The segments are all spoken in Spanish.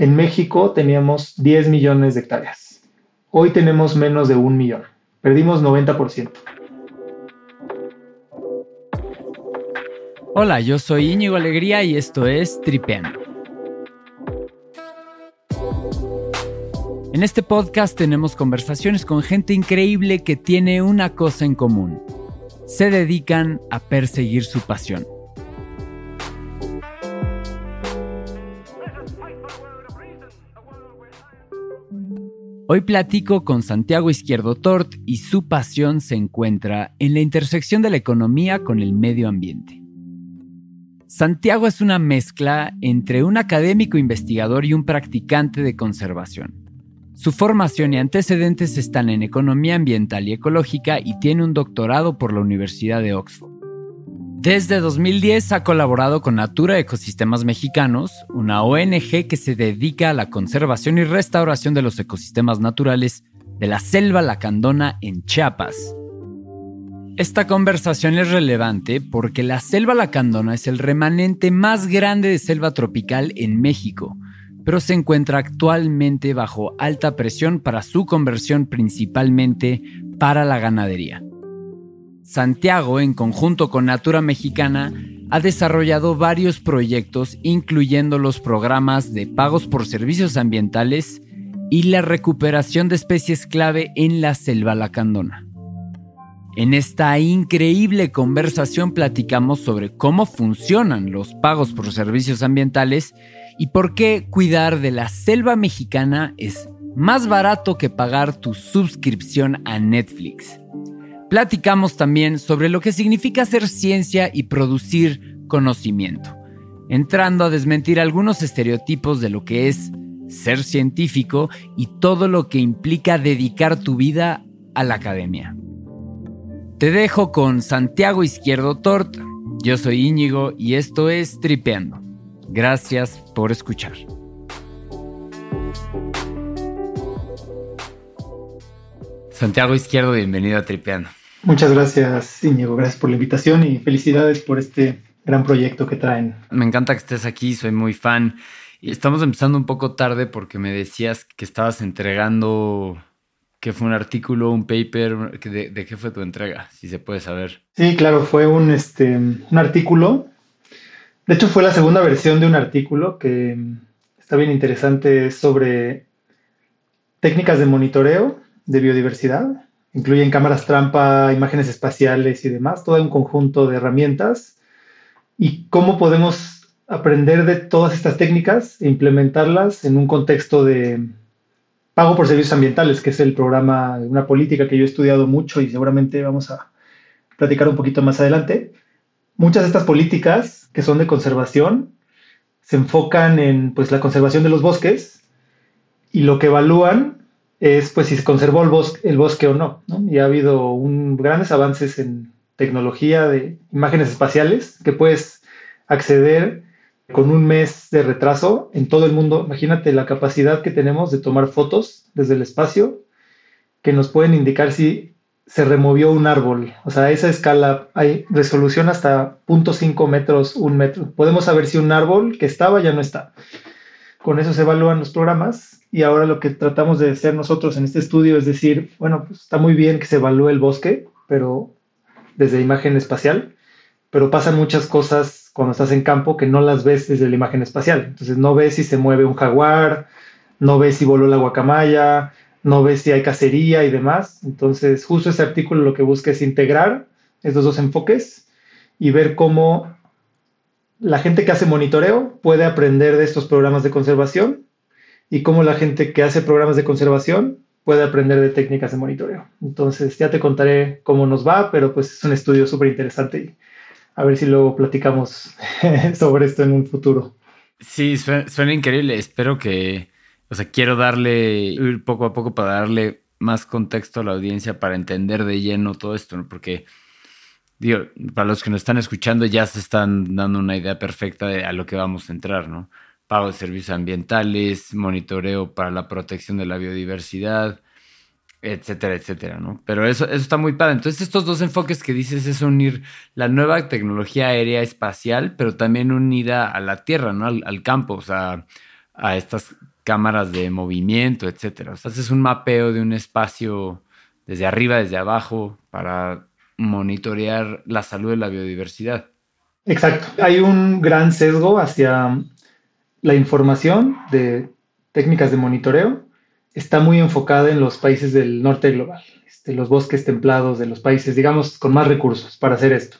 en México teníamos 10 millones de hectáreas. Hoy tenemos menos de un millón. Perdimos 90%. Hola, yo soy Íñigo Alegría y esto es Tripeando. En este podcast tenemos conversaciones con gente increíble que tiene una cosa en común. Se dedican a perseguir su pasión. Hoy platico con Santiago Izquierdo Tort y su pasión se encuentra en la intersección de la economía con el medio ambiente. Santiago es una mezcla entre un académico investigador y un practicante de conservación. Su formación y antecedentes están en economía ambiental y ecológica y tiene un doctorado por la Universidad de Oxford. Desde 2010 ha colaborado con Natura Ecosistemas Mexicanos, una ONG que se dedica a la conservación y restauración de los ecosistemas naturales de la selva lacandona en Chiapas. Esta conversación es relevante porque la selva lacandona es el remanente más grande de selva tropical en México, pero se encuentra actualmente bajo alta presión para su conversión principalmente para la ganadería. Santiago, en conjunto con Natura Mexicana, ha desarrollado varios proyectos, incluyendo los programas de pagos por servicios ambientales y la recuperación de especies clave en la selva lacandona. En esta increíble conversación platicamos sobre cómo funcionan los pagos por servicios ambientales y por qué cuidar de la selva mexicana es más barato que pagar tu suscripción a Netflix. Platicamos también sobre lo que significa hacer ciencia y producir conocimiento, entrando a desmentir algunos estereotipos de lo que es ser científico y todo lo que implica dedicar tu vida a la academia. Te dejo con Santiago Izquierdo Tort. Yo soy Íñigo y esto es Tripeando. Gracias por escuchar. Santiago Izquierdo, bienvenido a Tripeando. Muchas gracias, Íñigo. Gracias por la invitación y felicidades por este gran proyecto que traen. Me encanta que estés aquí, soy muy fan. Y estamos empezando un poco tarde porque me decías que estabas entregando, que fue un artículo, un paper, de, de, qué fue tu entrega, si se puede saber. Sí, claro, fue un, este, un artículo. De hecho, fue la segunda versión de un artículo que está bien interesante sobre técnicas de monitoreo de biodiversidad Incluyen cámaras trampa, imágenes espaciales y demás, todo un conjunto de herramientas. Y cómo podemos aprender de todas estas técnicas e implementarlas en un contexto de pago por servicios ambientales, que es el programa, una política que yo he estudiado mucho y seguramente vamos a platicar un poquito más adelante. Muchas de estas políticas que son de conservación se enfocan en pues, la conservación de los bosques y lo que evalúan es pues si se conservó el bosque, el bosque o no, Y ha habido un, grandes avances en tecnología de imágenes espaciales que puedes acceder con un mes de retraso en todo el mundo. Imagínate la capacidad que tenemos de tomar fotos desde el espacio que nos pueden indicar si se removió un árbol. O sea, a esa escala hay resolución hasta 0.5 metros, un metro. Podemos saber si un árbol que estaba ya no está. Con eso se evalúan los programas y ahora lo que tratamos de hacer nosotros en este estudio es decir, bueno, pues está muy bien que se evalúe el bosque, pero desde imagen espacial, pero pasan muchas cosas cuando estás en campo que no las ves desde la imagen espacial. Entonces no ves si se mueve un jaguar, no ves si voló la guacamaya, no ves si hay cacería y demás. Entonces justo ese artículo lo que busca es integrar estos dos enfoques y ver cómo la gente que hace monitoreo puede aprender de estos programas de conservación y cómo la gente que hace programas de conservación puede aprender de técnicas de monitoreo. Entonces ya te contaré cómo nos va, pero pues es un estudio súper interesante y a ver si luego platicamos sobre esto en un futuro. Sí, suena, increíble. Espero que, o sea, quiero darle, ir poco a poco para darle más contexto a la audiencia para entender de lleno todo esto, ¿no? porque digo, para los que nos están escuchando ya se están dando una idea perfecta de a lo que vamos a entrar, ¿no? Pago de servicios ambientales, monitoreo para la protección de la biodiversidad, etcétera, etcétera, ¿no? Pero eso, eso está muy padre. Entonces, estos dos enfoques que dices es unir la nueva tecnología aérea espacial, pero también unida a la tierra, ¿no? Al, campo, o sea, a estas cámaras de movimiento, etcétera. O sea, haces un mapeo de un espacio desde arriba, desde abajo, para monitorear la salud de la biodiversidad. Exacto. Hay un gran sesgo hacia la información de técnicas de monitoreo. Está muy enfocada en los países del norte global, este, los bosques templados de los países, digamos, con más recursos para hacer esto.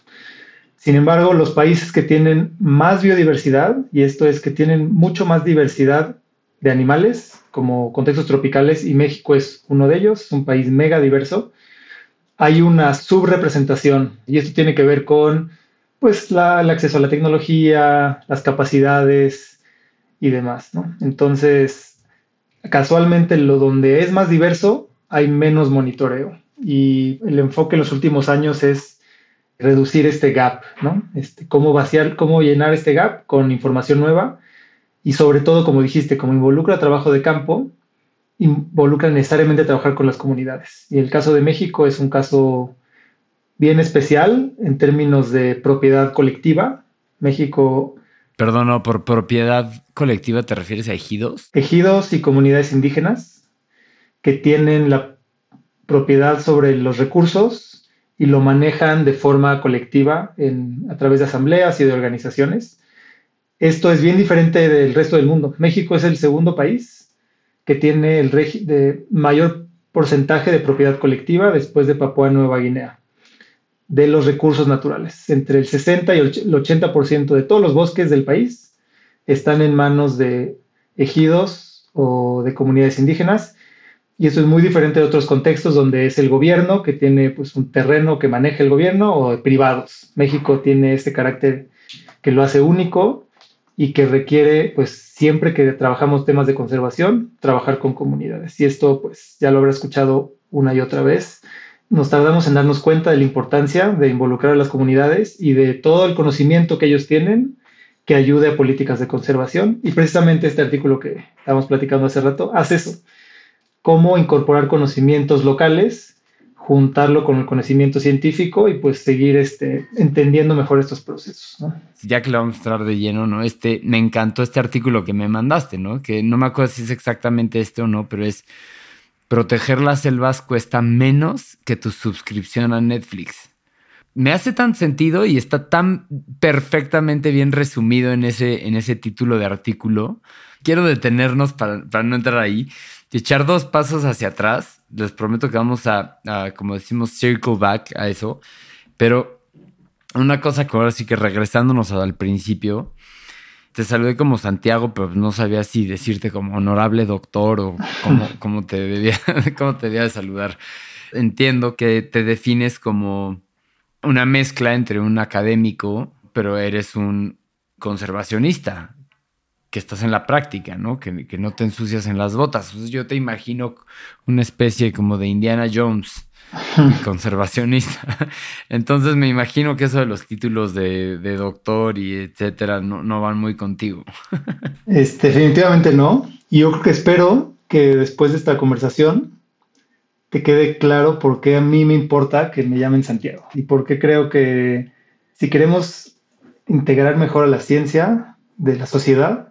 Sin embargo, los países que tienen más biodiversidad, y esto es que tienen mucho más diversidad de animales, como contextos tropicales, y México es uno de ellos, un país mega diverso, hay una subrepresentación, y esto tiene que ver con pues, el acceso a la tecnología, las capacidades y demás, ¿no? Entonces, casualmente, lo donde es más diverso, hay menos monitoreo, y el enfoque en los últimos años es reducir este gap, ¿no? Este, cómo vaciar, cómo llenar este gap con información nueva y sobre todo, como dijiste, como involucra trabajo de campo, involucra necesariamente trabajar con las comunidades. Y el caso de México es un caso bien especial en términos de propiedad colectiva. México... Perdón, no, por propiedad colectiva te refieres a ejidos. Ejidos y comunidades indígenas que tienen la propiedad sobre los recursos y lo manejan de forma colectiva a través de asambleas y de organizaciones. Esto es bien diferente del resto del mundo. México es el segundo país que tiene el de mayor porcentaje de propiedad colectiva después de Papúa Nueva Guinea de los recursos naturales. Entre el 60 y el 80% de todos los bosques del país están en manos de ejidos o de comunidades indígenas y eso es muy diferente de otros contextos donde es el gobierno que tiene pues, un terreno que maneja el gobierno o privados. México tiene este carácter que lo hace único y que requiere, pues siempre que trabajamos temas de conservación, trabajar con comunidades. Y esto, pues ya lo habrá escuchado una y otra vez. Nos tardamos en darnos cuenta de la importancia de involucrar a las comunidades y de todo el conocimiento que ellos tienen que ayude a políticas de conservación. Y precisamente este artículo que estábamos platicando hace rato hace eso cómo incorporar conocimientos locales, juntarlo con el conocimiento científico y pues seguir este, entendiendo mejor estos procesos. Ya que lo vamos a entrar de lleno, ¿no? Este, me encantó este artículo que me mandaste, ¿no? Que no me acuerdo si es exactamente este o no, pero es proteger las selvas cuesta menos que tu suscripción a Netflix. Me hace tan sentido y está tan perfectamente bien resumido en ese, en ese título de artículo. Quiero detenernos para, para no entrar ahí y echar dos pasos hacia atrás. Les prometo que vamos a, como decimos, circle back a eso. Pero una cosa que ahora sí que regresándonos al principio, te saludé como Santiago, pero no sabía si decirte como honorable doctor o cómo, te, debía, cómo te debía de saludar. Entiendo que te defines como una mezcla entre un académico, pero eres un conservacionista que estás en la práctica, ¿no? Que, no te ensucias en las botas. yo te imagino una especie como de Indiana Jones, conservacionista. Entonces me imagino que eso de los títulos de, doctor y etcétera no, van muy contigo. este, definitivamente no. Y yo creo que espero que después de esta conversación te quede claro por qué a mí me importa que me llamen Santiago y por qué creo que si queremos integrar mejor a la ciencia de la sociedad,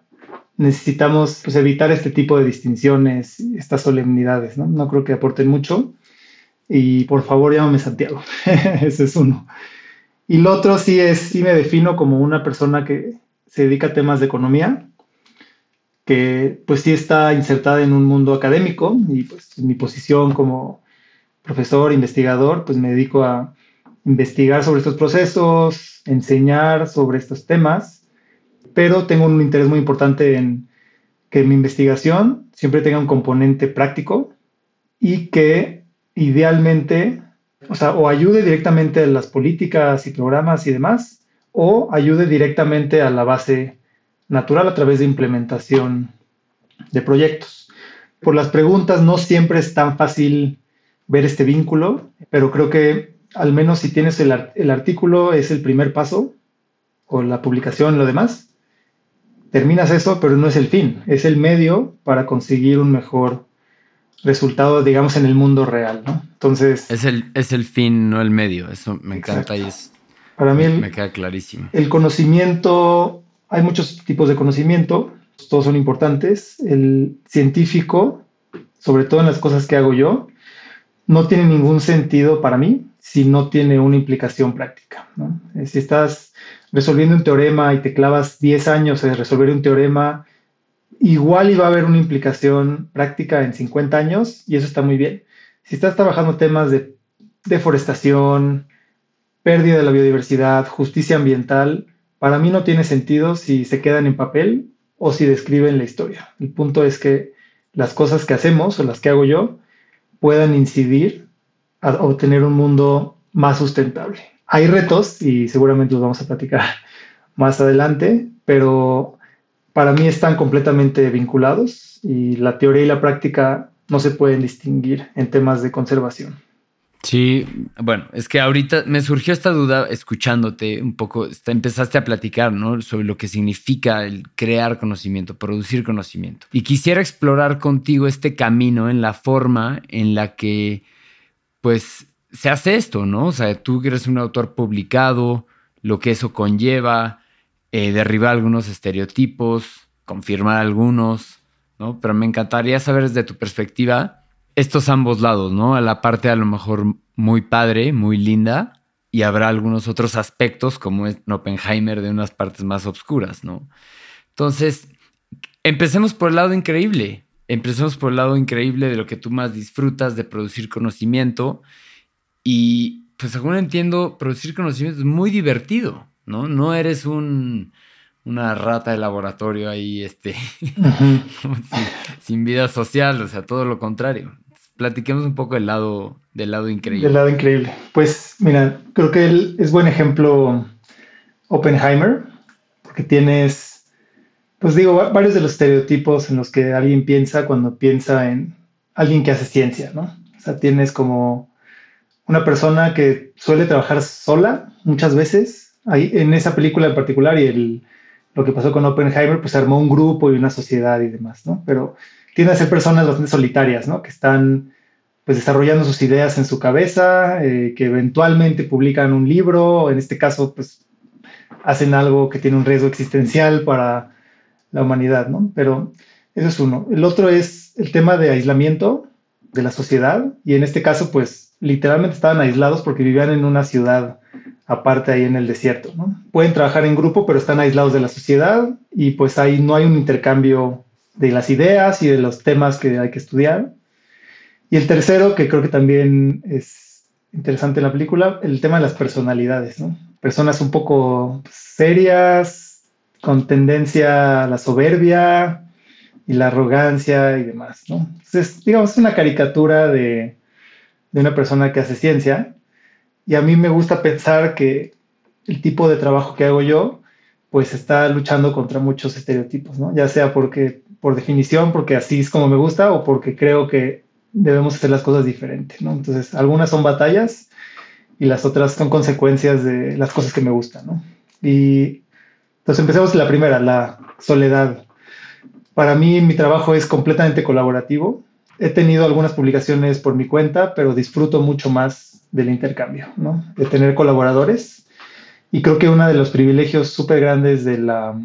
necesitamos pues, evitar este tipo de distinciones, estas solemnidades, ¿no? No creo que aporten mucho. Y por favor, llámame Santiago. Ese es uno. Y lo otro sí es, sí me defino como una persona que se dedica a temas de economía, que pues sí está insertada en un mundo académico y pues mi posición como profesor, investigador, pues me dedico a investigar sobre estos procesos, enseñar sobre estos temas pero tengo un interés muy importante en que mi investigación siempre tenga un componente práctico y que idealmente, o sea, o ayude directamente a las políticas y programas y demás, o ayude directamente a la base natural a través de implementación de proyectos. Por las preguntas no siempre es tan fácil ver este vínculo, pero creo que al menos si tienes el, el artículo es el primer paso, o la publicación, lo demás, terminas eso, pero no es el fin, es el medio para conseguir un mejor resultado, digamos, en el mundo real, ¿no? Entonces... Es el, es el fin, no el medio, eso me encanta y es... Para mí me queda clarísimo. El conocimiento, hay muchos tipos de conocimiento, todos son importantes. El científico, sobre todo en las cosas que hago yo, no tiene ningún sentido para mí si no tiene una implicación práctica. Eh, si estás resolviendo un teorema y te clavas 10 años en resolver un teorema, igual iba a haber una implicación práctica en 50 años y eso está muy bien. Si estás trabajando temas de deforestación, pérdida de la biodiversidad, justicia ambiental, para mí no tiene sentido si se quedan en papel o si describen la historia. El punto es que las cosas que hacemos o las que hago yo puedan incidir a obtener un mundo más sustentable. Hay retos y seguramente los vamos a platicar más adelante, pero para mí están completamente vinculados y la teoría y la práctica no se pueden distinguir en temas de conservación. Sí, bueno, es que ahorita me surgió esta duda escuchándote un poco, empezaste a platicar, ¿no? Sobre lo que significa el crear conocimiento, producir conocimiento. Y quisiera explorar contigo este camino en la forma en la que, pues, se hace esto, ¿no? O sea, tú eres un autor publicado, lo que eso conlleva, eh, derribar algunos estereotipos, confirmar algunos, ¿no? Pero me encantaría saber desde tu perspectiva estos ambos lados, ¿no? A la parte a lo mejor muy padre, muy linda, y habrá algunos otros aspectos, como es Oppenheimer, de unas partes más oscuras, ¿no? Entonces, empecemos por el lado increíble. Empecemos por el lado increíble de lo que tú más disfrutas de producir conocimiento. Y pues según entiendo, producir conocimiento es muy divertido, ¿no? No eres un, una rata de laboratorio ahí, este, sin, vida social, o sea, todo lo contrario. Platiquemos un poco del lado, del lado increíble. Del lado increíble. Pues mira, creo que él es buen ejemplo Oppenheimer, porque tienes, pues digo, varios de los estereotipos en los que alguien piensa cuando piensa en alguien que hace ciencia, ¿no? O sea, tienes como una persona que suele trabajar sola muchas veces, ahí, en esa película en particular y lo que pasó con Oppenheimer, pues armó un grupo y una sociedad y demás, ¿no? Pero tiene a ser personas bastante solitarias, ¿no? Que están pues desarrollando sus ideas en su cabeza, eh, que eventualmente publican un libro, en este caso pues hacen algo que tiene un riesgo existencial para la humanidad, ¿no? Pero eso es uno. El otro es el tema de aislamiento de la sociedad y en este caso pues literalmente estaban aislados porque vivían en una ciudad aparte ahí en el desierto. ¿no? Pueden trabajar en grupo, pero están aislados de la sociedad y pues ahí no hay un intercambio de las ideas y de los temas que hay que estudiar. Y el tercero, que creo que también es interesante en la película, el tema de las personalidades. ¿no? Personas un poco serias, con tendencia a la soberbia y la arrogancia y demás. ¿no? Entonces, digamos, es una caricatura de, de una persona que hace ciencia y a mí me gusta pensar que el tipo de trabajo que hago yo, pues está luchando contra muchos estereotipos, ¿no? Ya sea porque, por definición, porque así es como me gusta o porque creo que debemos hacer las cosas diferentes, ¿no? Entonces, algunas son batallas y las otras son consecuencias de las cosas que me gustan, ¿no? Y entonces empecemos la primera, la soledad. Para mí mi trabajo es completamente colaborativo. He tenido algunas publicaciones por mi cuenta, pero disfruto mucho más del intercambio, ¿no? De tener colaboradores. Y creo que uno de los privilegios súper grandes de la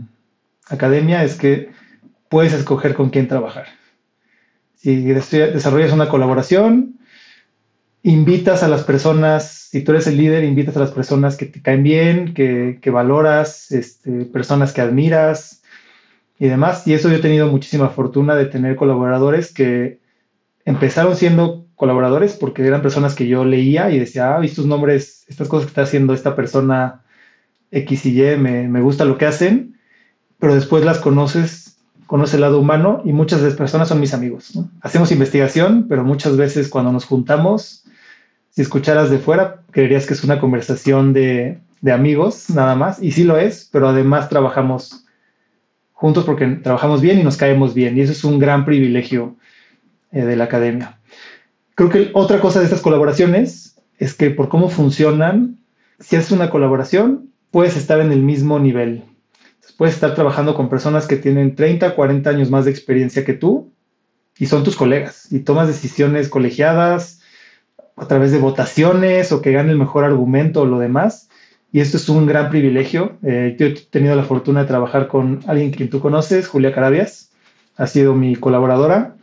academia es que puedes escoger con quién trabajar. Si desarrollas una colaboración, invitas a las personas, si tú eres el líder, invitas a las personas que te caen bien, que, que valoras, este, personas que admiras y demás. Y eso yo he tenido muchísima fortuna de tener colaboradores que empezaron siendo colaboradores porque eran personas que yo leía y decía, ah, estos nombres, estas cosas que está haciendo esta persona X y Y, me, me gusta lo que hacen, pero después las conoces, conoces el lado humano y muchas de las personas son mis amigos. Hacemos investigación, pero muchas veces cuando nos juntamos, si escucharas de fuera, creerías que es una conversación de, de amigos nada más, y sí lo es, pero además trabajamos juntos porque trabajamos bien y nos caemos bien, y eso es un gran privilegio eh, de la academia. Creo que otra cosa de estas colaboraciones es que por cómo funcionan, si haces una colaboración, puedes estar en el mismo nivel. puedes estar trabajando con personas que tienen 30, 40 años más de experiencia que tú y son tus colegas y tomas decisiones colegiadas a través de votaciones o que gane el mejor argumento o lo demás. y esto es un gran privilegio. Eh, yo he tenido la fortuna de trabajar con alguien que tú conoces, Julia Carabias, ha sido mi colaboradora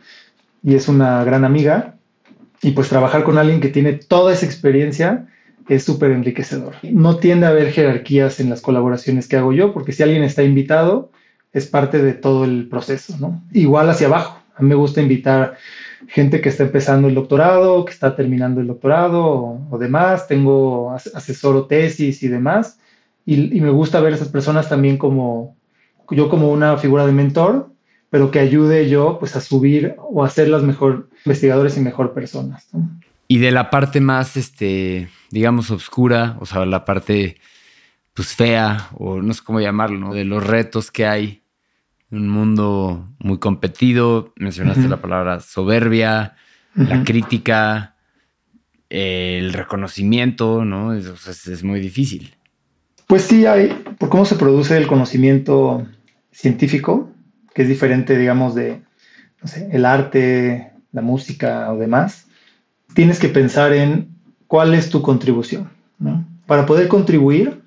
y es una gran amiga. Y pues trabajar con alguien que tiene toda esa experiencia es súper enriquecedor. No tiende a haber jerarquías en las colaboraciones que hago yo, porque si alguien está invitado, es parte de todo el proceso, ¿no? Igual hacia abajo. A mí me gusta invitar gente que está empezando el doctorado, que está terminando el doctorado o, demás. Tengo asesoro tesis y demás. Y, y, me gusta ver a esas personas también como yo como una figura de mentor pero que ayude yo pues a subir o a ser las mejor investigadores y mejor personas. Y de la parte más, este, digamos, oscura, o sea, la parte pues fea, o no sé cómo llamarlo, de los retos que hay. Un mundo muy competido, mencionaste la palabra soberbia, la crítica, el reconocimiento, ¿no? Es, es muy difícil. Pues sí, hay, por cómo se produce el conocimiento científico, que es diferente, digamos, de el arte, la música o demás, tienes que pensar en cuál es tu contribución. Para poder contribuir,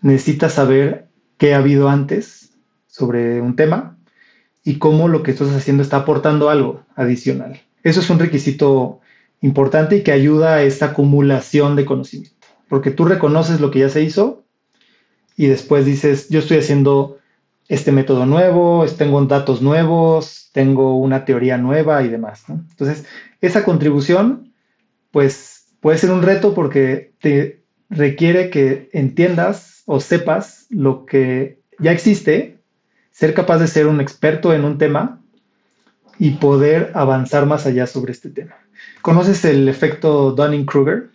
necesitas saber qué ha habido antes sobre un tema y cómo lo que estás haciendo está aportando algo adicional. Eso es un requisito importante y que ayuda a esta acumulación de conocimiento, porque tú reconoces lo que ya se hizo y después dices, yo estoy haciendo este método nuevo, tengo datos nuevos, tengo una teoría nueva y demás. Entonces, esa contribución, pues puede ser un reto porque te requiere que entiendas o sepas lo que ya existe, ser capaz de ser un experto en un tema y poder avanzar más allá sobre este tema. ¿Conoces el efecto Dunning-Kruger?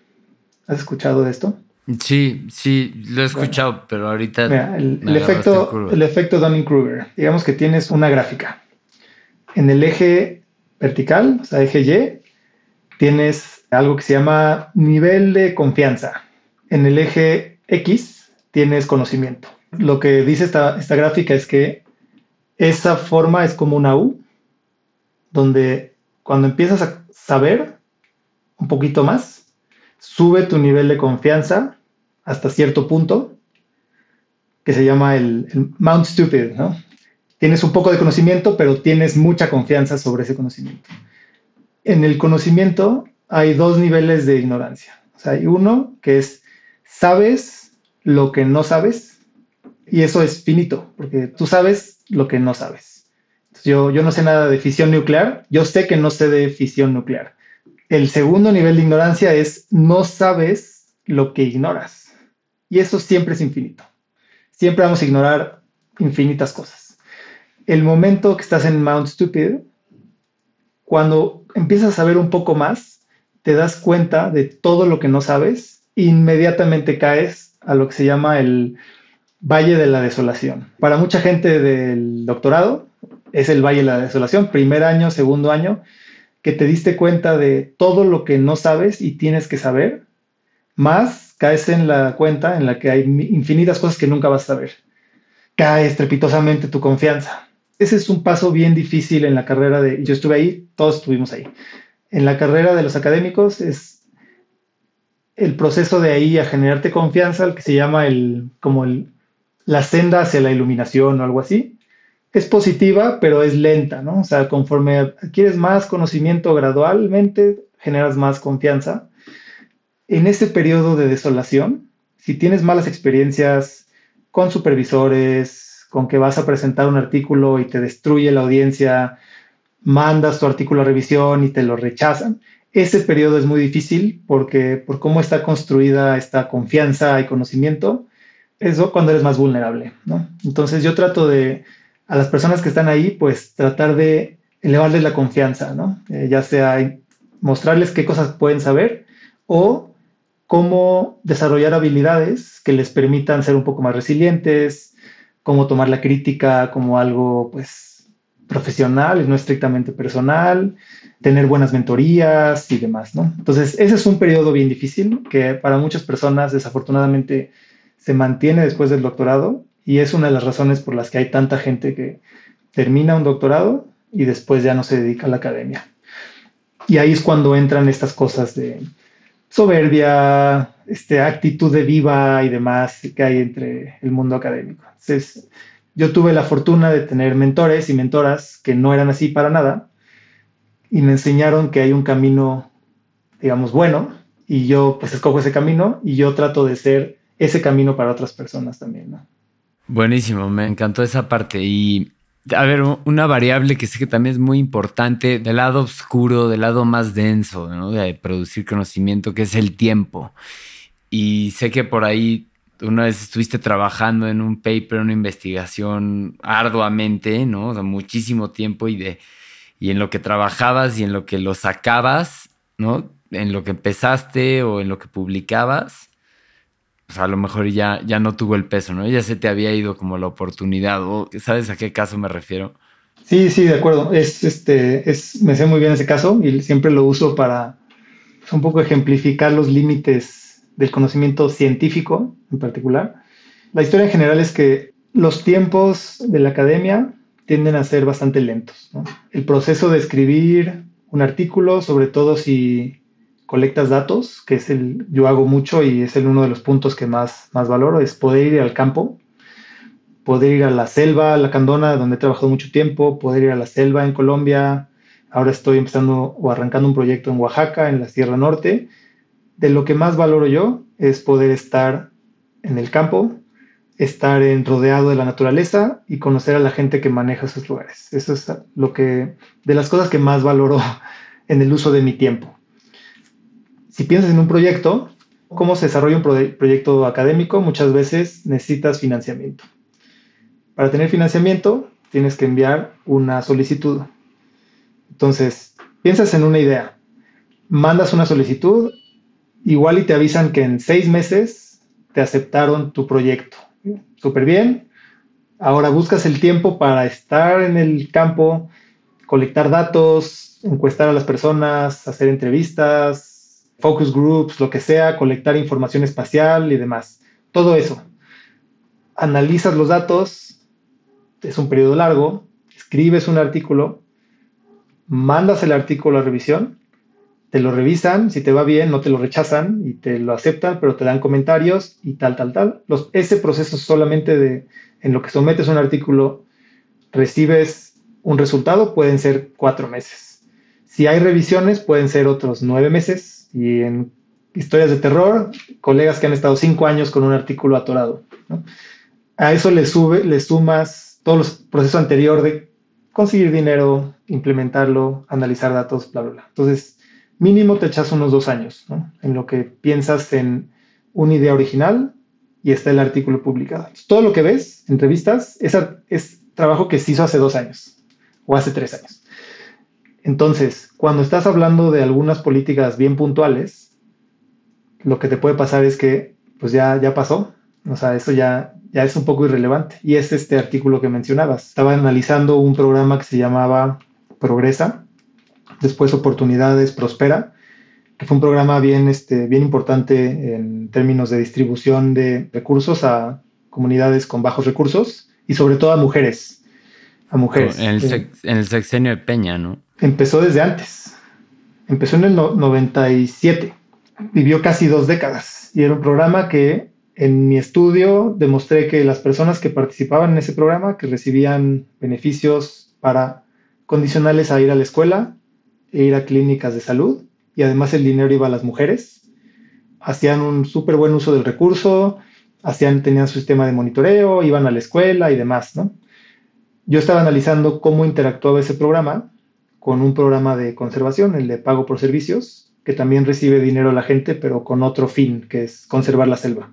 ¿Has escuchado de esto? Sí, sí, lo he escuchado, pero ahorita. el, efecto, el efecto Dunning-Kruger. Digamos que tienes una gráfica. En el eje vertical, o sea, eje Y, tienes algo que se llama nivel de confianza. En el eje X tienes conocimiento. Lo que dice esta, esta gráfica es que esa forma es como una U, donde cuando empiezas a saber un poquito más, sube tu nivel de confianza hasta cierto punto, que se llama el, Mount Stupid, ¿no? Tienes un poco de conocimiento, pero tienes mucha confianza sobre ese conocimiento. En el conocimiento hay dos niveles de ignorancia. O sea, hay uno que es, sabes lo que no sabes, y eso es finito, porque tú sabes lo que no sabes. Yo, yo no sé nada de fisión nuclear, yo sé que no sé de fisión nuclear. El segundo nivel de ignorancia es no sabes lo que ignoras. Y eso siempre es infinito. Siempre vamos a ignorar infinitas cosas. El momento que estás en Mount Stupid, cuando empiezas a saber un poco más, te das cuenta de todo lo que no sabes, inmediatamente caes a lo que se llama el Valle de la Desolación. Para mucha gente del doctorado es el Valle de la Desolación, primer año, segundo año, que te diste cuenta de todo lo que no sabes y tienes que saber, más caes en la cuenta en la que hay infinitas cosas que nunca vas a saber. Cae estrepitosamente tu confianza. Ese es un paso bien difícil en la carrera de, yo estuve ahí, todos estuvimos ahí. En la carrera de los académicos es el proceso de ahí a generarte confianza, el que se llama el, como el, la senda hacia la iluminación o algo así. Es positiva, pero es lenta, ¿no? O sea, conforme adquieres más conocimiento gradualmente, generas más confianza en ese periodo de desolación, si tienes malas experiencias con supervisores, con que vas a presentar un artículo y te destruye la audiencia, mandas tu artículo a revisión y te lo rechazan, ese periodo es muy difícil porque por cómo está construida esta confianza y conocimiento, eso cuando eres más vulnerable, ¿no? Entonces yo trato de, a las personas que están ahí, pues tratar de elevarles la confianza, ¿no? Eh, ya sea mostrarles qué cosas pueden saber o cómo desarrollar habilidades que les permitan ser un poco más resilientes, cómo tomar la crítica como algo pues profesional no estrictamente personal, tener buenas mentorías y demás, ¿no? Entonces, ese es un periodo bien difícil que para muchas personas desafortunadamente se mantiene después del doctorado y es una de las razones por las que hay tanta gente que termina un doctorado y después ya no se dedica a la academia. Y ahí es cuando entran estas cosas de soberbia, este, actitud de viva y demás que hay entre el mundo académico. Entonces, yo tuve la fortuna de tener mentores y mentoras que no eran así para nada y me enseñaron que hay un camino, digamos, bueno y yo pues escojo ese camino y yo trato de ser ese camino para otras personas también. Buenísimo, me encantó esa parte y a ver, una variable que sé que también es muy importante del lado oscuro, del lado más denso, ¿no? De producir conocimiento, que es el tiempo. Y sé que por ahí una vez estuviste trabajando en un paper, una investigación arduamente, ¿no? O sea, muchísimo tiempo y de y en lo que trabajabas y en lo que lo sacabas, ¿no? En lo que empezaste o en lo que publicabas, pues a lo mejor ya, ya no tuvo el peso, ¿no? Ya se te había ido como la oportunidad, o ¿sabes a qué caso me refiero? Sí, sí, de acuerdo. Es, este, es, me sé muy bien ese caso y siempre lo uso para pues, un poco ejemplificar los límites del conocimiento científico en particular. La historia en general es que los tiempos de la academia tienden a ser bastante lentos. El proceso de escribir un artículo, sobre todo si colectas datos, que es el, yo hago mucho y es el uno de los puntos que más, más valoro, es poder ir al campo, poder ir a la selva, a la Candona, donde he trabajado mucho tiempo, poder ir a la selva en Colombia. Ahora estoy empezando o arrancando un proyecto en Oaxaca, en la Sierra Norte. De lo que más valoro yo es poder estar en el campo, estar rodeado de la naturaleza y conocer a la gente que maneja esos lugares. Eso es lo que, de las cosas que más valoro en el uso de mi tiempo. Si piensas en un proyecto, ¿cómo se desarrolla un proyecto académico? Muchas veces necesitas financiamiento. Para tener financiamiento, tienes que enviar una solicitud. Entonces, piensas en una idea, mandas una solicitud, igual y te avisan que en seis meses te aceptaron tu proyecto súper bien. Ahora buscas el tiempo para estar en el campo, colectar datos, encuestar a las personas, hacer entrevistas, focus groups, lo que sea, colectar información espacial y demás. Todo eso. Analizas los datos, es un periodo largo, escribes un artículo, mandas el artículo a revisión te lo revisan, si te va bien, no te lo rechazan y te lo aceptan, pero te dan comentarios y tal, tal, tal. Ese proceso solamente de en lo que sometes un artículo, recibes un resultado, pueden ser cuatro meses. Si hay revisiones, pueden ser otros nueve meses. Y en historias de terror, colegas que han estado cinco años con un artículo atorado. A eso le, sube, le sumas todo el proceso anterior de conseguir dinero, implementarlo, analizar datos, bla, bla, bla. Entonces, mínimo te echas unos dos años, ¿no? En lo que piensas en una idea original y está el artículo publicado. todo lo que ves en revistas es, es trabajo que se hizo hace dos años o hace tres años. Entonces, cuando estás hablando de algunas políticas bien puntuales, lo que te puede pasar es que pues ya, ya pasó, o sea, eso ya, ya es un poco irrelevante. Y es este artículo que mencionabas. Estaba analizando un programa que se llamaba Progresa, después Oportunidades Prospera, que fue un programa bien, este, bien importante en términos de distribución de recursos a comunidades con bajos recursos y sobre todo a mujeres. A mujeres. En el, sexenio de Peña, ¿no? Empezó desde antes. Empezó en el 97. Vivió casi dos décadas. Y era un programa que en mi estudio demostré que las personas que participaban en ese programa, que recibían beneficios para condicionales a ir a la escuela, e ir a clínicas de salud y además el dinero iba a las mujeres. Hacían un súper buen uso del recurso, hacían, tenían su sistema de monitoreo, iban a la escuela y demás, ¿no? Yo estaba analizando cómo interactuaba ese programa con un programa de conservación, el de pago por servicios, que también recibe dinero a la gente, pero con otro fin, que es conservar la selva.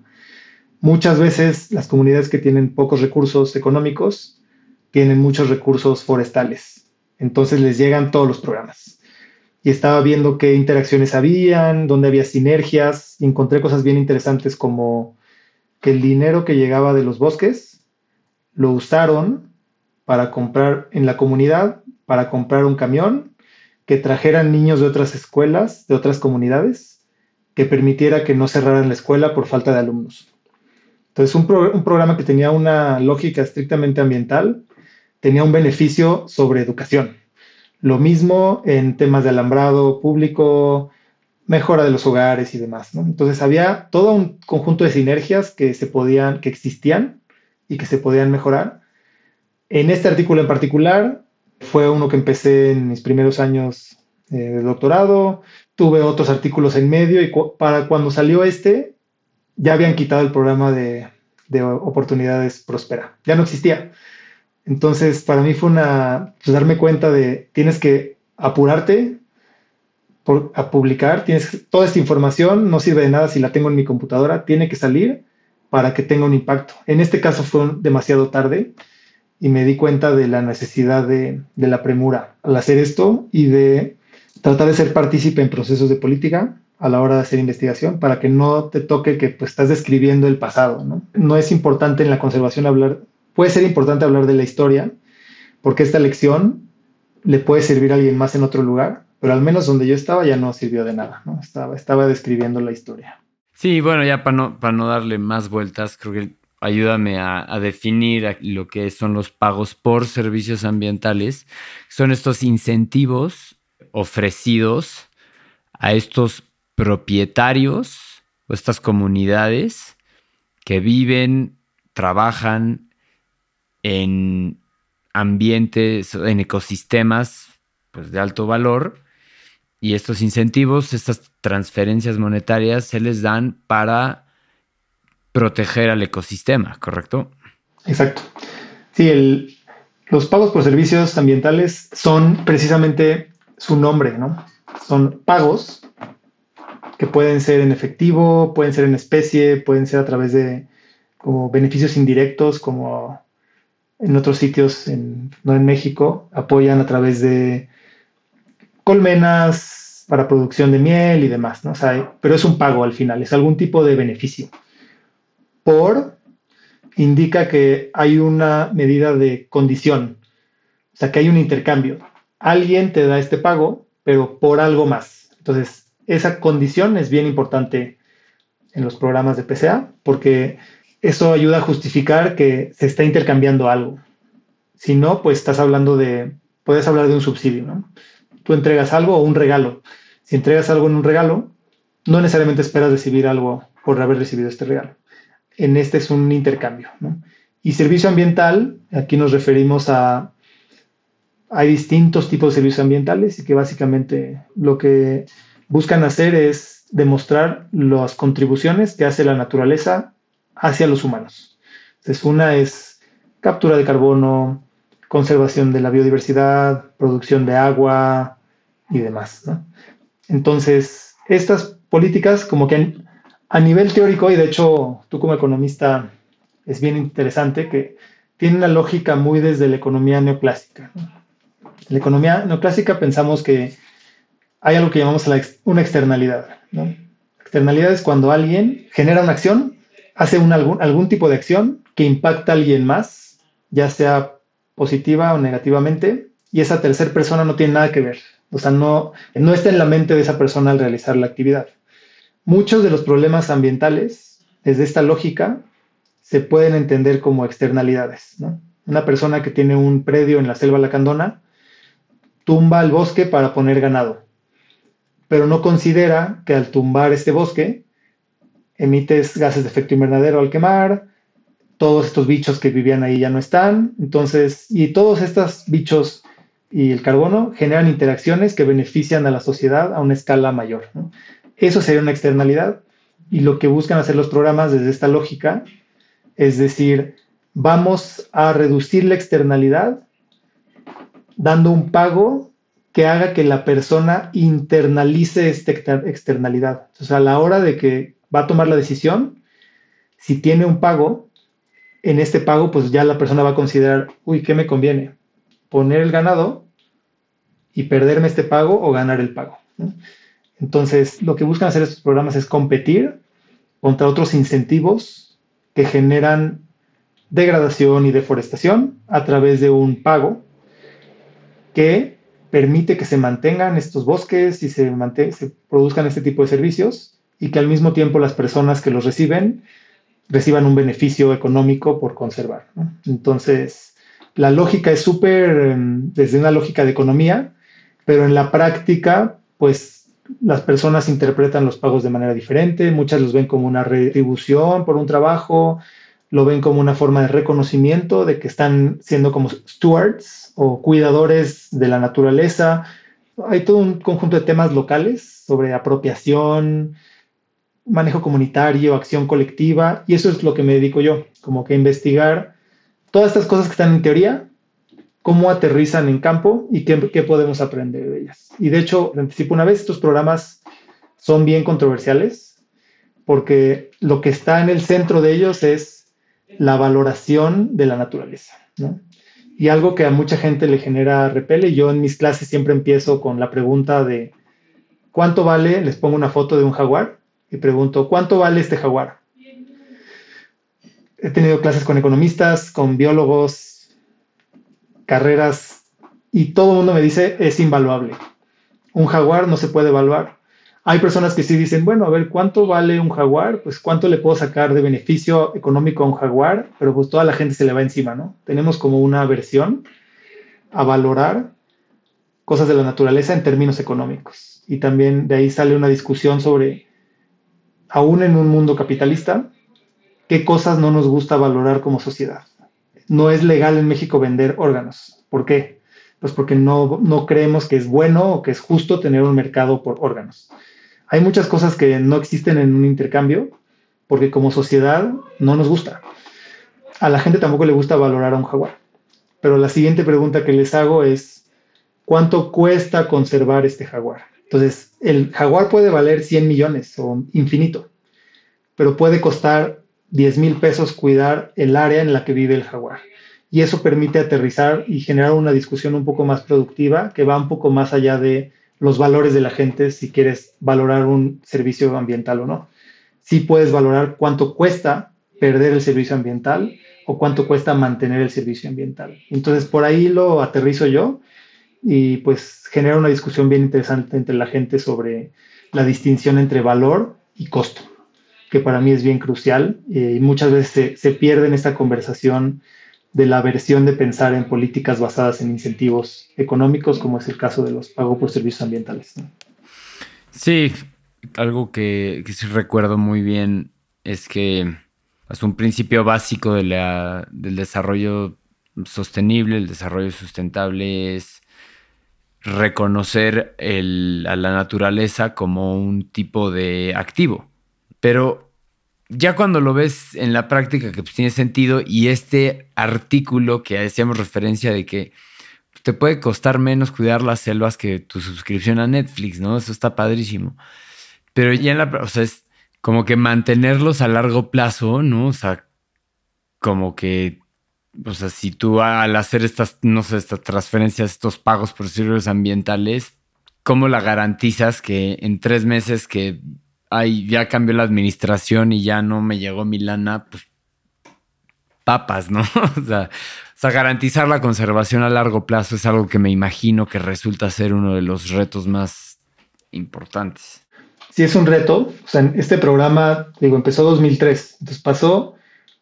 Muchas veces las comunidades que tienen pocos recursos económicos tienen muchos recursos forestales, entonces les llegan todos los programas. Y estaba viendo qué interacciones habían, dónde había sinergias, y encontré cosas bien interesantes como que el dinero que llegaba de los bosques lo usaron para comprar en la comunidad, para comprar un camión, que trajeran niños de otras escuelas, de otras comunidades, que permitiera que no cerraran la escuela por falta de alumnos. Entonces, un, programa que tenía una lógica estrictamente ambiental tenía un beneficio sobre educación lo mismo en temas de alambrado público, mejora de los hogares y demás. Entonces había todo un conjunto de sinergias que se podían, que existían y que se podían mejorar. En este artículo en particular fue uno que empecé en mis primeros años eh, de doctorado. Tuve otros artículos en medio y para cuando salió este ya habían quitado el programa de, de oportunidades próspera. Ya no existía. Entonces, para mí fue una, pues, darme cuenta de, tienes que apurarte a publicar, tienes toda esta información, no sirve de nada si la tengo en mi computadora, tiene que salir para que tenga un impacto. En este caso fue demasiado tarde y me di cuenta de la necesidad de, de la premura al hacer esto y de tratar de ser partícipe en procesos de política a la hora de hacer investigación para que no te toque que pues, estás describiendo el pasado. ¿no? no es importante en la conservación hablar, puede ser importante hablar de la historia, porque esta lección le puede servir a alguien más en otro lugar, pero al menos donde yo estaba ya no sirvió de nada, estaba, estaba describiendo la historia. Sí, bueno, ya para no, para no darle más vueltas, creo que ayúdame a, definir lo que son los pagos por servicios ambientales. Son estos incentivos ofrecidos a estos propietarios o estas comunidades que viven, trabajan en ambientes, en ecosistemas pues, de alto valor y estos incentivos, estas transferencias monetarias se les dan para proteger al ecosistema, ¿correcto? Exacto. Sí, los pagos por servicios ambientales son precisamente su nombre, ¿no? Son pagos que pueden ser en efectivo, pueden ser en especie, pueden ser a través de como beneficios indirectos, como en otros sitios, no en México, apoyan a través de colmenas para producción de miel y demás, ¿no? pero es un pago al final, es algún tipo de beneficio. Por indica que hay una medida de condición, o sea, que hay un intercambio. Alguien te da este pago, pero por algo más. Entonces, esa condición es bien importante en los programas de PCA porque eso ayuda a justificar que se está intercambiando algo. Si no, pues estás hablando de, puedes hablar de un subsidio, ¿no? Tú entregas algo o un regalo. Si entregas algo en un regalo, no necesariamente esperas recibir algo por haber recibido este regalo. En este es un intercambio, ¿no? Y servicio ambiental, aquí nos referimos a, hay distintos tipos de servicios ambientales y que básicamente lo que buscan hacer es demostrar las contribuciones que hace la naturaleza hacia los humanos. Entonces, una es captura de carbono, conservación de la biodiversidad, producción de agua y demás. Entonces, estas políticas como que a nivel teórico, y de hecho tú como economista es bien interesante, que tiene una lógica muy desde la economía neoclásica. En la economía neoclásica pensamos que hay algo que llamamos una externalidad. Externalidad es cuando alguien genera una acción, hace algún, algún tipo de acción que impacta a alguien más, ya sea positiva o negativamente, y esa tercera persona no tiene nada que ver. O sea, no, no está en la mente de esa persona al realizar la actividad. Muchos de los problemas ambientales, desde esta lógica, se pueden entender como externalidades. Una persona que tiene un predio en la selva lacandona tumba el bosque para poner ganado pero no considera que al tumbar este bosque emites gases de efecto invernadero al quemar, todos estos bichos que vivían ahí ya no están, entonces, y todos estos bichos y el carbono generan interacciones que benefician a la sociedad a una escala mayor. Eso sería una externalidad y lo que buscan hacer los programas desde esta lógica es decir, vamos a reducir la externalidad dando un pago que haga que la persona internalice esta externalidad. O sea, a la hora de que va a tomar la decisión, si tiene un pago, en este pago, pues ya la persona va a considerar, uy, ¿qué me conviene? ¿Poner el ganado y perderme este pago o ganar el pago? Entonces, lo que buscan hacer estos programas es competir contra otros incentivos que generan degradación y deforestación a través de un pago que permite que se mantengan estos bosques y se, produzcan este tipo de servicios y que al mismo tiempo las personas que los reciben reciban un beneficio económico por conservar. Entonces, la lógica es súper em, desde una lógica de economía, pero en la práctica, pues las personas interpretan los pagos de manera diferente, muchas los ven como una retribución por un trabajo, lo ven como una forma de reconocimiento de que están siendo como stewards o cuidadores de la naturaleza. Hay todo un conjunto de temas locales sobre apropiación, manejo comunitario, acción colectiva, y eso es lo que me dedico yo, como que investigar todas estas cosas que están en teoría, cómo aterrizan en campo y qué, qué podemos aprender de ellas. Y de hecho, anticipo una vez, estos programas son bien controversiales, porque lo que está en el centro de ellos es la valoración de la naturaleza, ¿no? Y algo que a mucha gente le genera repele, yo en mis clases siempre empiezo con la pregunta de ¿cuánto vale? Les pongo una foto de un jaguar y pregunto, ¿cuánto vale este jaguar? He tenido clases con economistas, con biólogos, carreras, y todo el mundo me dice, es invaluable. Un jaguar no se puede evaluar. Hay personas que sí dicen, bueno, a ver, ¿cuánto vale un jaguar? Pues cuánto le puedo sacar de beneficio económico a un jaguar, pero pues toda la gente se le va encima, ¿no? Tenemos como una aversión a valorar cosas de la naturaleza en términos económicos. Y también de ahí sale una discusión sobre aún en un mundo capitalista, qué cosas no nos gusta valorar como sociedad. No es legal en México vender órganos. ¿Por qué? Pues porque no, no creemos que es bueno o que es justo tener un mercado por órganos. Hay muchas cosas que no existen en un intercambio porque como sociedad no nos gusta. A la gente tampoco le gusta valorar a un jaguar. Pero la siguiente pregunta que les hago es, ¿cuánto cuesta conservar este jaguar? Entonces, el jaguar puede valer 100 millones o infinito, pero puede costar 10 mil pesos cuidar el área en la que vive el jaguar. Y eso permite aterrizar y generar una discusión un poco más productiva que va un poco más allá de los valores de la gente si quieres valorar un servicio ambiental o no. Sí puedes valorar cuánto cuesta perder el servicio ambiental o cuánto cuesta mantener el servicio ambiental. Entonces, por ahí lo aterrizo yo y pues genera una discusión bien interesante entre la gente sobre la distinción entre valor y costo, que para mí es bien crucial eh, y muchas veces se, pierde en esta conversación de la versión de pensar en políticas basadas en incentivos económicos, como es el caso de los pagos por servicios ambientales. Sí, algo que, sí recuerdo muy bien es que es un principio básico del desarrollo sostenible, el desarrollo sustentable es reconocer a la naturaleza como un tipo de activo. Pero ya cuando lo ves en la práctica que pues, tiene sentido y este artículo que hacíamos referencia de que te puede costar menos cuidar las selvas que tu suscripción a Netflix, ¿no? Eso está padrísimo. Pero ya en la, o sea, es como que mantenerlos a largo plazo, ¿no? O sea, como que o sea, si tú al hacer estas, no sé, estas transferencias, estos pagos por servicios ambientales, ¿cómo la garantizas que en tres meses que ay, ya cambió la administración y ya no me llegó mi lana, pues papas, ¿no? o, sea, garantizar la conservación a largo plazo es algo que me imagino que resulta ser uno de los retos más importantes. Sí, es un reto. O sea, este programa, digo, empezó 2003, entonces pasó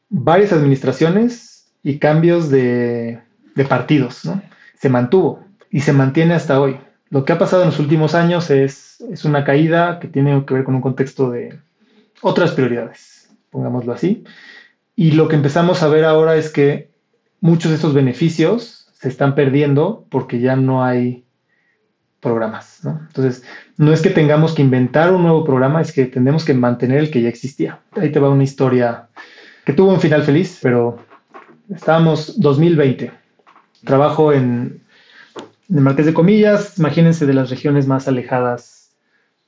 varias administraciones y cambios de, partidos, ¿no? Se mantuvo y se mantiene hasta hoy. Lo que ha pasado en los últimos años es, es una caída que tiene que ver con un contexto de otras prioridades, pongámoslo así. Y lo que empezamos a ver ahora es que muchos de estos beneficios se están perdiendo porque ya no hay programas. ¿no? Entonces, no es que tengamos que inventar un nuevo programa, es que tenemos que mantener el que ya existía. Ahí te va una historia que tuvo un final feliz, pero Estábamos 2020. Trabajo en, en Marqués de Comillas. Imagínense de las regiones más alejadas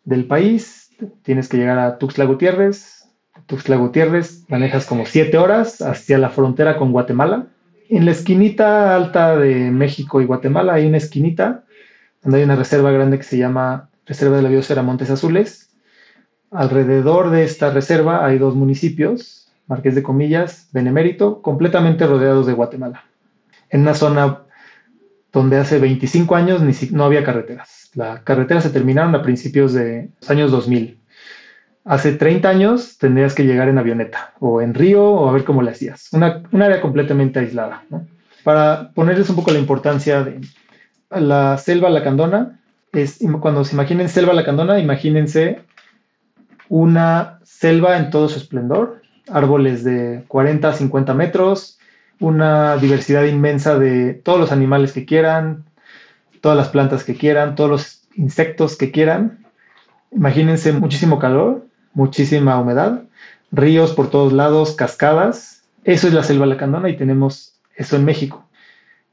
del país. Tienes que llegar a Tuxtla Gutiérrez. Tuxtla Gutiérrez manejas como siete horas hacia la frontera con Guatemala. En la esquinita alta de México y Guatemala hay una esquinita donde hay una reserva grande que se llama Reserva de la Biosfera Montes Azules. Alrededor de esta reserva hay dos municipios, Marqués de Comillas, Benemérito, completamente rodeados de Guatemala. En una zona donde hace 25 años no había carreteras. Las carreteras se terminaron a principios de los años 2000. Hace 30 años tendrías que llegar en avioneta o en río o a ver cómo le hacías. Una, un área completamente aislada. Para ponerles un poco la importancia de la selva lacandona es cuando se imaginen selva lacandona, imagínense una selva en todo su esplendor, árboles de 40 a 50 metros, una diversidad inmensa de todos los animales que quieran, todas las plantas que quieran, todos los insectos que quieran. Imagínense muchísimo calor, muchísima humedad, ríos por todos lados, cascadas. Eso es la selva lacandona y tenemos eso en México.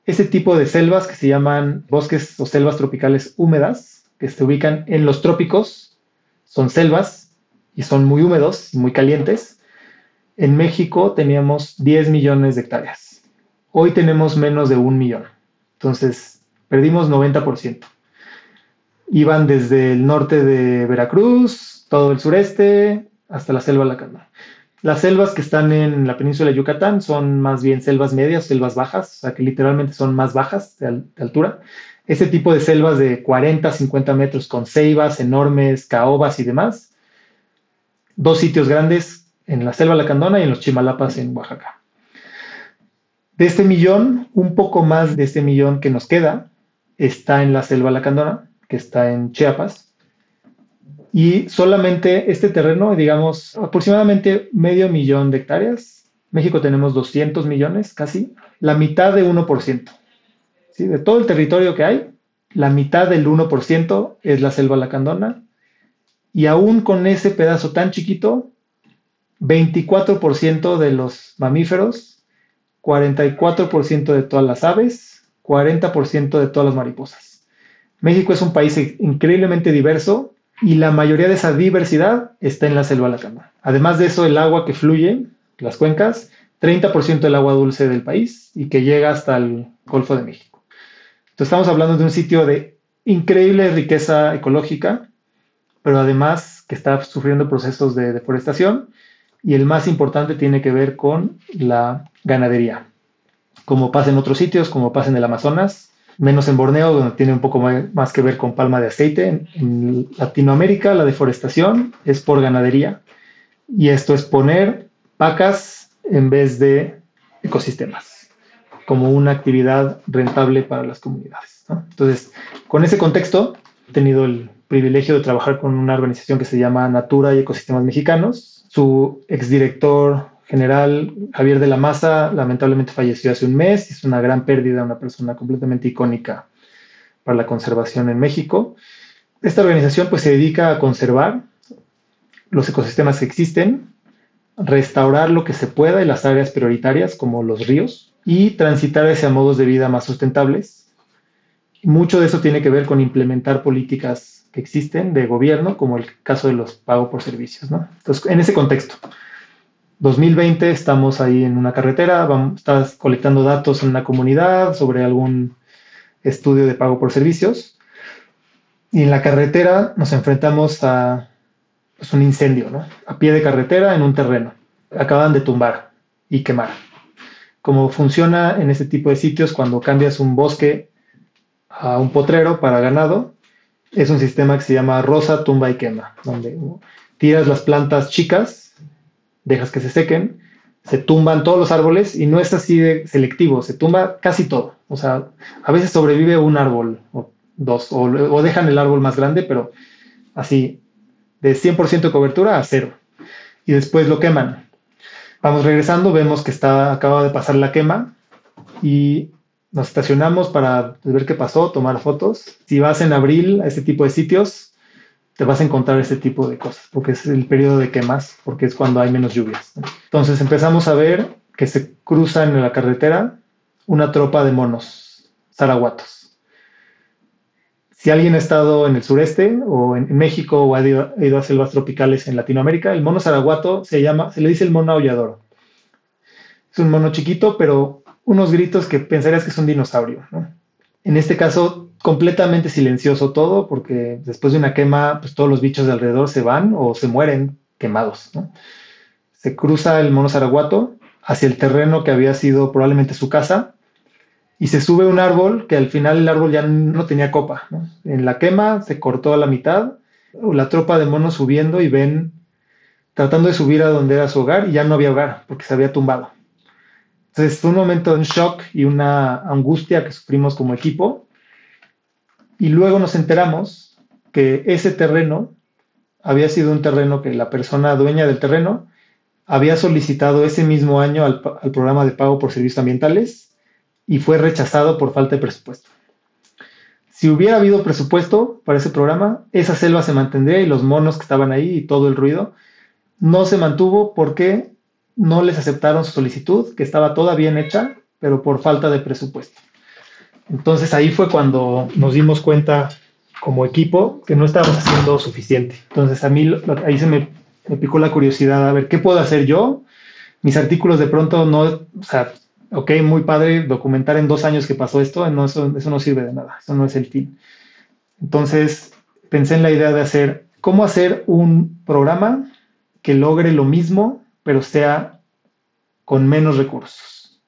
Ese tipo de selvas que se llaman bosques o selvas tropicales húmedas, que se ubican en los trópicos, son selvas y son muy húmedos, muy calientes. En México teníamos 10 millones de hectáreas. Hoy tenemos menos de un millón. Entonces, perdimos 90%. Iban desde el norte de Veracruz, todo el sureste, hasta la selva lacandona. Las selvas que están en la península de Yucatán son más bien selvas medias, selvas bajas, o sea que literalmente son más bajas de, altura. Ese tipo de selvas de 40, 50 metros con ceibas enormes, caobas y demás. Dos sitios grandes en la selva lacandona y en los Chimalapas en Oaxaca. De este millón, un poco más de este millón que nos queda está en la selva lacandona, que está en Chiapas y solamente este terreno, digamos, aproximadamente medio millón de hectáreas. México tenemos 200 millones casi, la mitad de 1%. ¿sí? De todo el territorio que hay, la mitad del 1% es la selva lacandona. Y aún con ese pedazo tan chiquito, 24% de los mamíferos, 44% de todas las aves, 40% de todas las mariposas. México es un país increíblemente diverso y la mayoría de esa diversidad está en la selva lacandona. Además de eso, el agua que fluye, las cuencas, 30% del agua dulce del país y que llega hasta el Golfo de México. Entonces estamos hablando de un sitio de increíble riqueza ecológica, pero además que está sufriendo procesos de deforestación y el más importante tiene que ver con la ganadería. Como pasa en otros sitios, como pasa en el Amazonas, menos en Borneo, donde tiene un poco más que ver con palma de aceite. En, Latinoamérica la deforestación es por ganadería y esto es poner vacas en vez de ecosistemas como una actividad rentable para las comunidades. Entonces, con ese contexto, he tenido el privilegio de trabajar con una organización que se llama Natura y Ecosistemas Mexicanos. Su exdirector general Javier de la Maza lamentablemente falleció hace un mes, es una gran pérdida, una persona completamente icónica para la conservación en México. Esta organización pues se dedica a conservar los ecosistemas que existen, restaurar lo que se pueda en las áreas prioritarias como los ríos y transitar hacia modos de vida más sustentables. Mucho de eso tiene que ver con implementar políticas que existen de gobierno, como el caso de los pagos por servicios. Entonces, en ese contexto, 2020 estamos ahí en una carretera, vamos, estás colectando datos en una comunidad sobre algún estudio de pago por servicios. Y en la carretera nos enfrentamos a pues, un incendio, ¿no? A pie de carretera en un terreno. Acaban de tumbar y quemar. Como funciona en este tipo de sitios cuando cambias un bosque a un potrero para ganado, es un sistema que se llama rosa, tumba y quema, donde tiras las plantas chicas dejas que se sequen, se tumban todos los árboles y no es así de selectivo, se tumba casi todo. O sea, a veces sobrevive un árbol o dos, o, dejan el árbol más grande, pero así, de 100% de cobertura a cero. Y después lo queman. Vamos regresando, vemos que está, acaba de pasar la quema y nos estacionamos para ver qué pasó, tomar fotos. Si vas en abril a este tipo de sitios, te vas a encontrar ese tipo de cosas, porque es el periodo de quemas, porque es cuando hay menos lluvias. Entonces empezamos a ver que se cruza en la carretera una tropa de monos, zaraguatos. Si alguien ha estado en el sureste o en, México o ha ido, a selvas tropicales en Latinoamérica, el mono zaraguato se llama, se le dice el mono aullador. Es un mono chiquito, pero unos gritos que pensarías que es un dinosaurio. En este caso, completamente silencioso todo, porque después de una quema, pues todos los bichos de alrededor se van o se mueren quemados. Se cruza el mono zaraguato hacia el terreno que había sido probablemente su casa y se sube un árbol que al final el árbol ya no tenía copa. En la quema se cortó a la mitad, la tropa de monos subiendo y ven tratando de subir a donde era su hogar y ya no había hogar porque se había tumbado. Entonces fue un momento de shock y una angustia que sufrimos como equipo Y luego nos enteramos que ese terreno había sido un terreno que la persona dueña del terreno había solicitado ese mismo año al, al programa de pago por servicios ambientales y fue rechazado por falta de presupuesto. Si hubiera habido presupuesto para ese programa, esa selva se mantendría y los monos que estaban ahí y todo el ruido no se mantuvo porque no les aceptaron su solicitud, que estaba toda bien hecha, pero por falta de presupuesto. Entonces ahí fue cuando nos dimos cuenta como equipo que no estábamos haciendo suficiente. Entonces a mí ahí se me, picó la curiosidad a ver qué puedo hacer yo. Mis artículos de pronto no, o sea, ok, muy padre documentar en dos años que pasó esto, no, eso, eso no sirve de nada, eso no es el fin. Entonces pensé en la idea de hacer, ¿cómo hacer un programa que logre lo mismo, pero sea con menos recursos?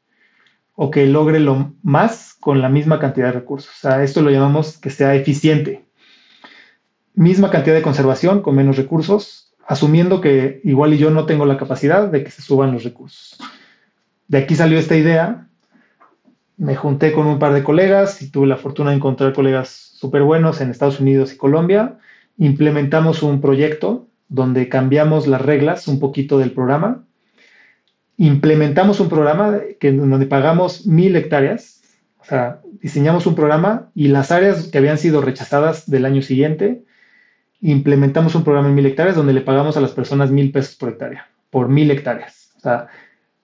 O que logre lo más con la misma cantidad de recursos. O sea, esto lo llamamos que sea eficiente. Misma cantidad de conservación con menos recursos, asumiendo que igual y yo no tengo la capacidad de que se suban los recursos de aquí salió esta idea. Me junté con un par de colegas y tuve la fortuna de encontrar colegas súper buenos en Estados Unidos y Colombia. Implementamos un proyecto donde cambiamos las reglas un poquito del programa. Implementamos un programa que, donde pagamos mil hectáreas. O sea, diseñamos un programa y las áreas que habían sido rechazadas del año siguiente, implementamos un programa en mil hectáreas donde le pagamos a las personas mil pesos por hectárea, por mil hectáreas. O sea,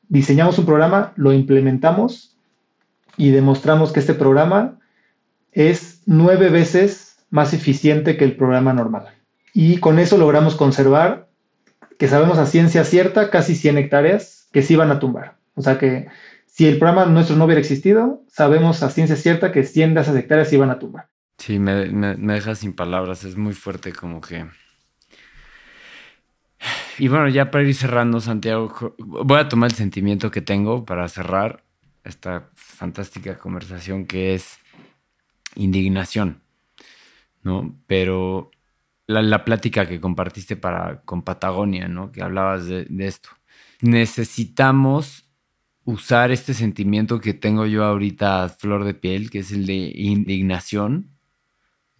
diseñamos un programa, lo implementamos y demostramos que este programa es nueve veces más eficiente que el programa normal. Y con eso logramos conservar, que sabemos a ciencia cierta, casi 100 hectáreas que se iban a tumbar. O sea que si el programa nuestro no hubiera existido, sabemos a ciencia cierta que 100 de esas hectáreas se iban a tumbar. Sí, me, me, me deja sin palabras, es muy fuerte como que y bueno, ya para ir cerrando, Santiago, voy a tomar el sentimiento que tengo para cerrar esta fantástica conversación que es indignación, ¿no? Pero la, plática que compartiste para, con Patagonia, ¿no? Que hablabas de, esto. Necesitamos usar este sentimiento que tengo yo ahorita flor de piel, que es el de indignación,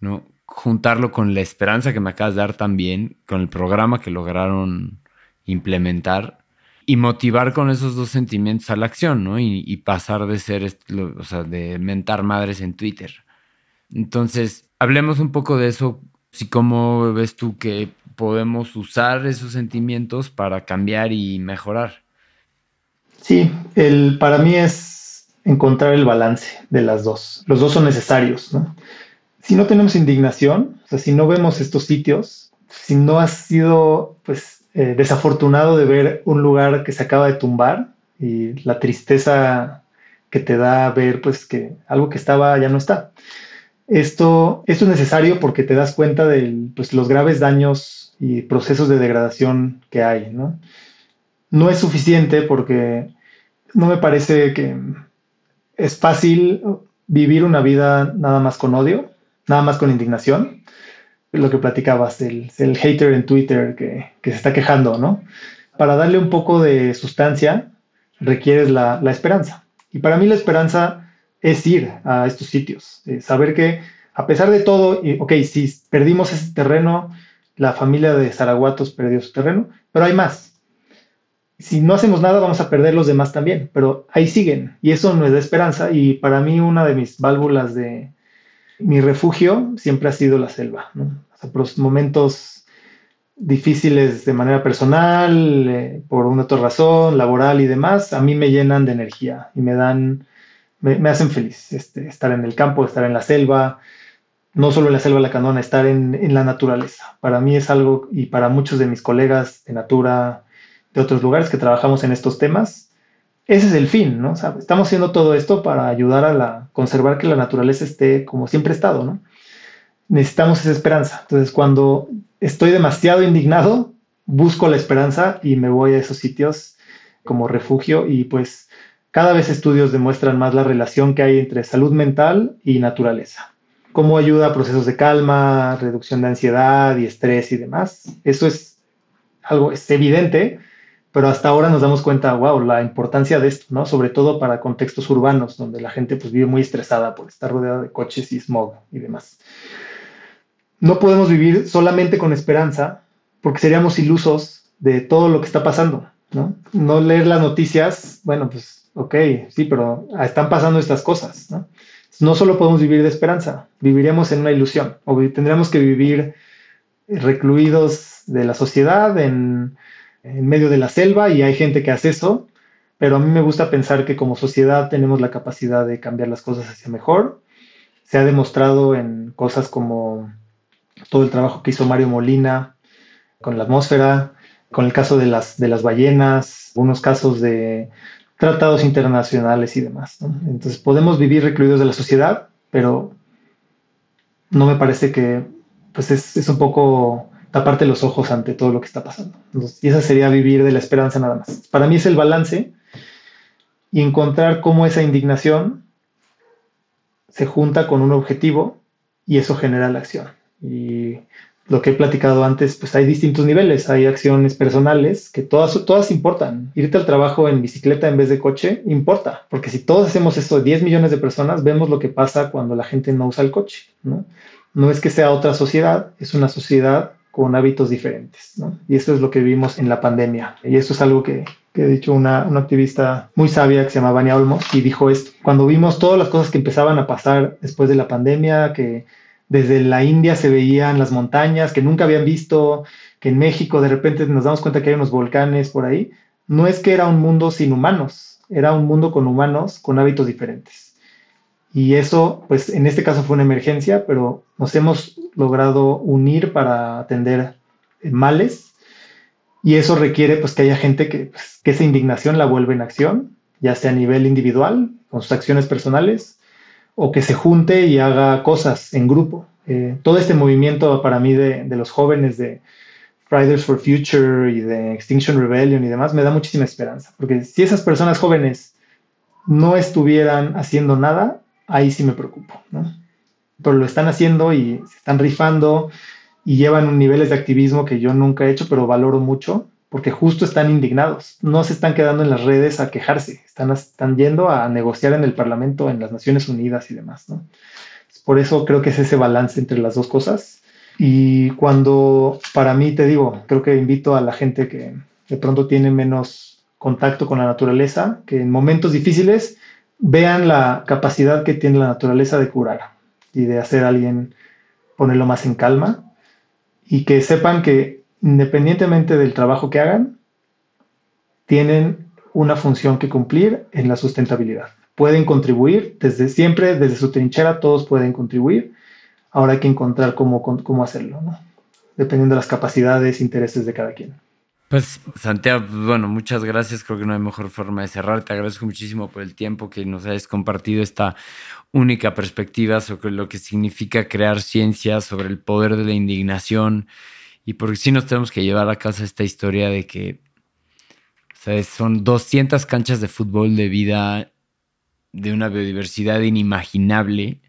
¿no? juntarlo con la esperanza que me acabas de dar también, con el programa que lograron implementar y motivar con esos dos sentimientos a la acción, ¿no? Y, pasar de ser, o sea, de mentar madres en Twitter. Entonces, hablemos un poco de eso, si cómo ves tú que podemos usar esos sentimientos para cambiar y mejorar. Sí, el, para mí es encontrar el balance de las dos. Los dos son necesarios, ¿no? si no tenemos indignación, o sea, si no vemos estos sitios, si no has sido pues eh, desafortunado de ver un lugar que se acaba de tumbar y la tristeza que te da ver pues que algo que estaba ya no está. Esto, esto es necesario porque te das cuenta de pues, los graves daños y procesos de degradación que hay. ¿no? no es suficiente porque no me parece que es fácil vivir una vida nada más con odio nada más con indignación. Lo que platicabas, el, el hater en Twitter que, se está quejando, ¿no? Para darle un poco de sustancia, requieres la, esperanza. Y para mí la esperanza es ir a estos sitios, eh, saber que a pesar de todo, ok, si perdimos ese terreno, la familia de Zaraguatos perdió su terreno, pero hay más. Si no hacemos nada, vamos a perder los demás también, pero ahí siguen. Y eso no es de esperanza. Y para mí una de mis válvulas de, mi refugio siempre ha sido la selva, ¿no? por momentos difíciles de manera personal, eh, por una otra razón, laboral y demás, a mí me llenan de energía y me dan, me, hacen feliz este, estar en el campo, estar en la selva, no solo en la selva de la canona, estar en, en, la naturaleza. Para mí es algo, y para muchos de mis colegas de Natura, de otros lugares que trabajamos en estos temas, ese es el fin, ¿no? estamos haciendo todo esto para ayudar a la, conservar que la naturaleza esté como siempre ha estado, ¿no? Necesitamos esa esperanza. Entonces, cuando estoy demasiado indignado, busco la esperanza y me voy a esos sitios como refugio y pues cada vez estudios demuestran más la relación que hay entre salud mental y naturaleza. Cómo ayuda a procesos de calma, reducción de ansiedad y estrés y demás. Eso es algo es evidente, pero hasta ahora nos damos cuenta, wow, la importancia de esto, ¿no? Sobre todo para contextos urbanos, donde la gente pues vive muy estresada por estar rodeada de coches y smog y demás. No podemos vivir solamente con esperanza, porque seríamos ilusos de todo lo que está pasando, ¿no? No leer las noticias, bueno, pues, ok, sí, pero están pasando estas cosas, ¿no? No solo podemos vivir de esperanza, viviríamos en una ilusión, o tendríamos que vivir recluidos de la sociedad en en medio de la selva y hay gente que hace eso, pero a mí me gusta pensar que como sociedad tenemos la capacidad de cambiar las cosas hacia mejor. Se ha demostrado en cosas como todo el trabajo que hizo Mario Molina con la atmósfera, con el caso de las, de las ballenas, algunos casos de tratados internacionales y demás. Entonces podemos vivir recluidos de la sociedad, pero no me parece que pues es, es un poco taparte los ojos ante todo lo que está pasando. y esa sería vivir de la esperanza nada más. Para mí es el balance y encontrar cómo esa indignación se junta con un objetivo y eso genera la acción. Y lo que he platicado antes, pues hay distintos niveles, hay acciones personales que todas, todas importan. Irte al trabajo en bicicleta en vez de coche importa, porque si todos hacemos esto, 10 millones de personas, vemos lo que pasa cuando la gente no usa el coche. ¿no? no es que sea otra sociedad, es una sociedad con hábitos diferentes. ¿no? Y eso es lo que vimos en la pandemia. Y eso es algo que, que ha dicho una, una, activista muy sabia que se llama Vania Olmos y dijo esto. Cuando vimos todas las cosas que empezaban a pasar después de la pandemia, que desde la India se veían las montañas que nunca habían visto, que en México de repente nos damos cuenta que hay unos volcanes por ahí, no es que era un mundo sin humanos, era un mundo con humanos con hábitos diferentes. Y eso, pues en este caso fue una emergencia, pero nos hemos logrado unir para atender males. Y eso requiere pues que haya gente que, pues, que esa indignación la vuelva en acción, ya sea a nivel individual, con sus acciones personales, o que se junte y haga cosas en grupo. Eh, todo este movimiento para mí de, de los jóvenes de Fridays for Future y de Extinction Rebellion y demás me da muchísima esperanza, porque si esas personas jóvenes no estuvieran haciendo nada, ahí sí me preocupo, ¿no? Pero lo están haciendo y se están rifando y llevan niveles de activismo que yo nunca he hecho, pero valoro mucho porque justo están indignados. No se están quedando en las redes a quejarse, están, están yendo a negociar en el Parlamento, en las Naciones Unidas y demás, ¿no? Por eso creo que es ese balance entre las dos cosas. Y cuando, para mí, te digo, creo que invito a la gente que de pronto tiene menos contacto con la naturaleza, que en momentos difíciles vean la capacidad que tiene la naturaleza de curar y de hacer a alguien ponerlo más en calma y que sepan que independientemente del trabajo que hagan, tienen una función que cumplir en la sustentabilidad. Pueden contribuir desde siempre, desde su trinchera, todos pueden contribuir. Ahora hay que encontrar cómo, cómo hacerlo, dependiendo de las capacidades intereses de cada quien. Pues Santiago, bueno, muchas gracias. Creo que no hay mejor forma de cerrar. Te agradezco muchísimo por el tiempo que nos hayas compartido esta única perspectiva sobre lo que significa crear ciencia, sobre el poder de la indignación y porque sí nos tenemos que llevar a casa esta historia de que son 200 canchas de fútbol de vida de una biodiversidad inimaginable,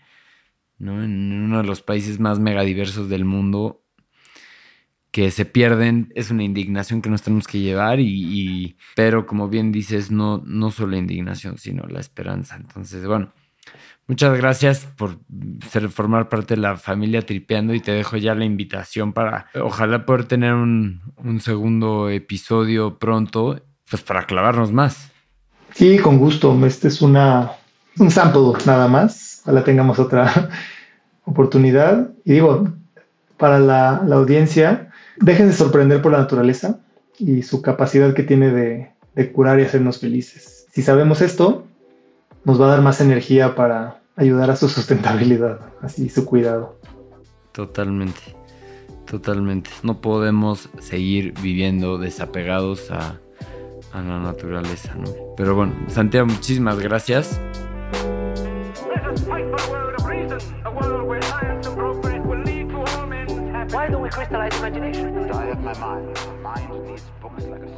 ¿no? En uno de los países más megadiversos del mundo que se pierden, es una indignación que nos tenemos que llevar y, pero como bien dices, no, no solo la indignación, sino la esperanza. Entonces, bueno, muchas gracias por ser, formar parte de la familia Tripeando y te dejo ya la invitación para, ojalá poder tener un, un segundo episodio pronto, pues para clavarnos más. Sí, con gusto. Este es una, un sample nada más. Ojalá tengamos otra oportunidad. Y digo, para la, la audiencia, Déjense sorprender por la naturaleza y su capacidad que tiene de, curar y hacernos felices. Si sabemos esto, nos va a dar más energía para ayudar a su sustentabilidad, así su cuidado. Totalmente, totalmente. No podemos seguir viviendo desapegados a, a la naturaleza, ¿no? Pero bueno, Santiago, muchísimas gracias. Why don't we crystallize imagination? I have my mind. My mind needs books like a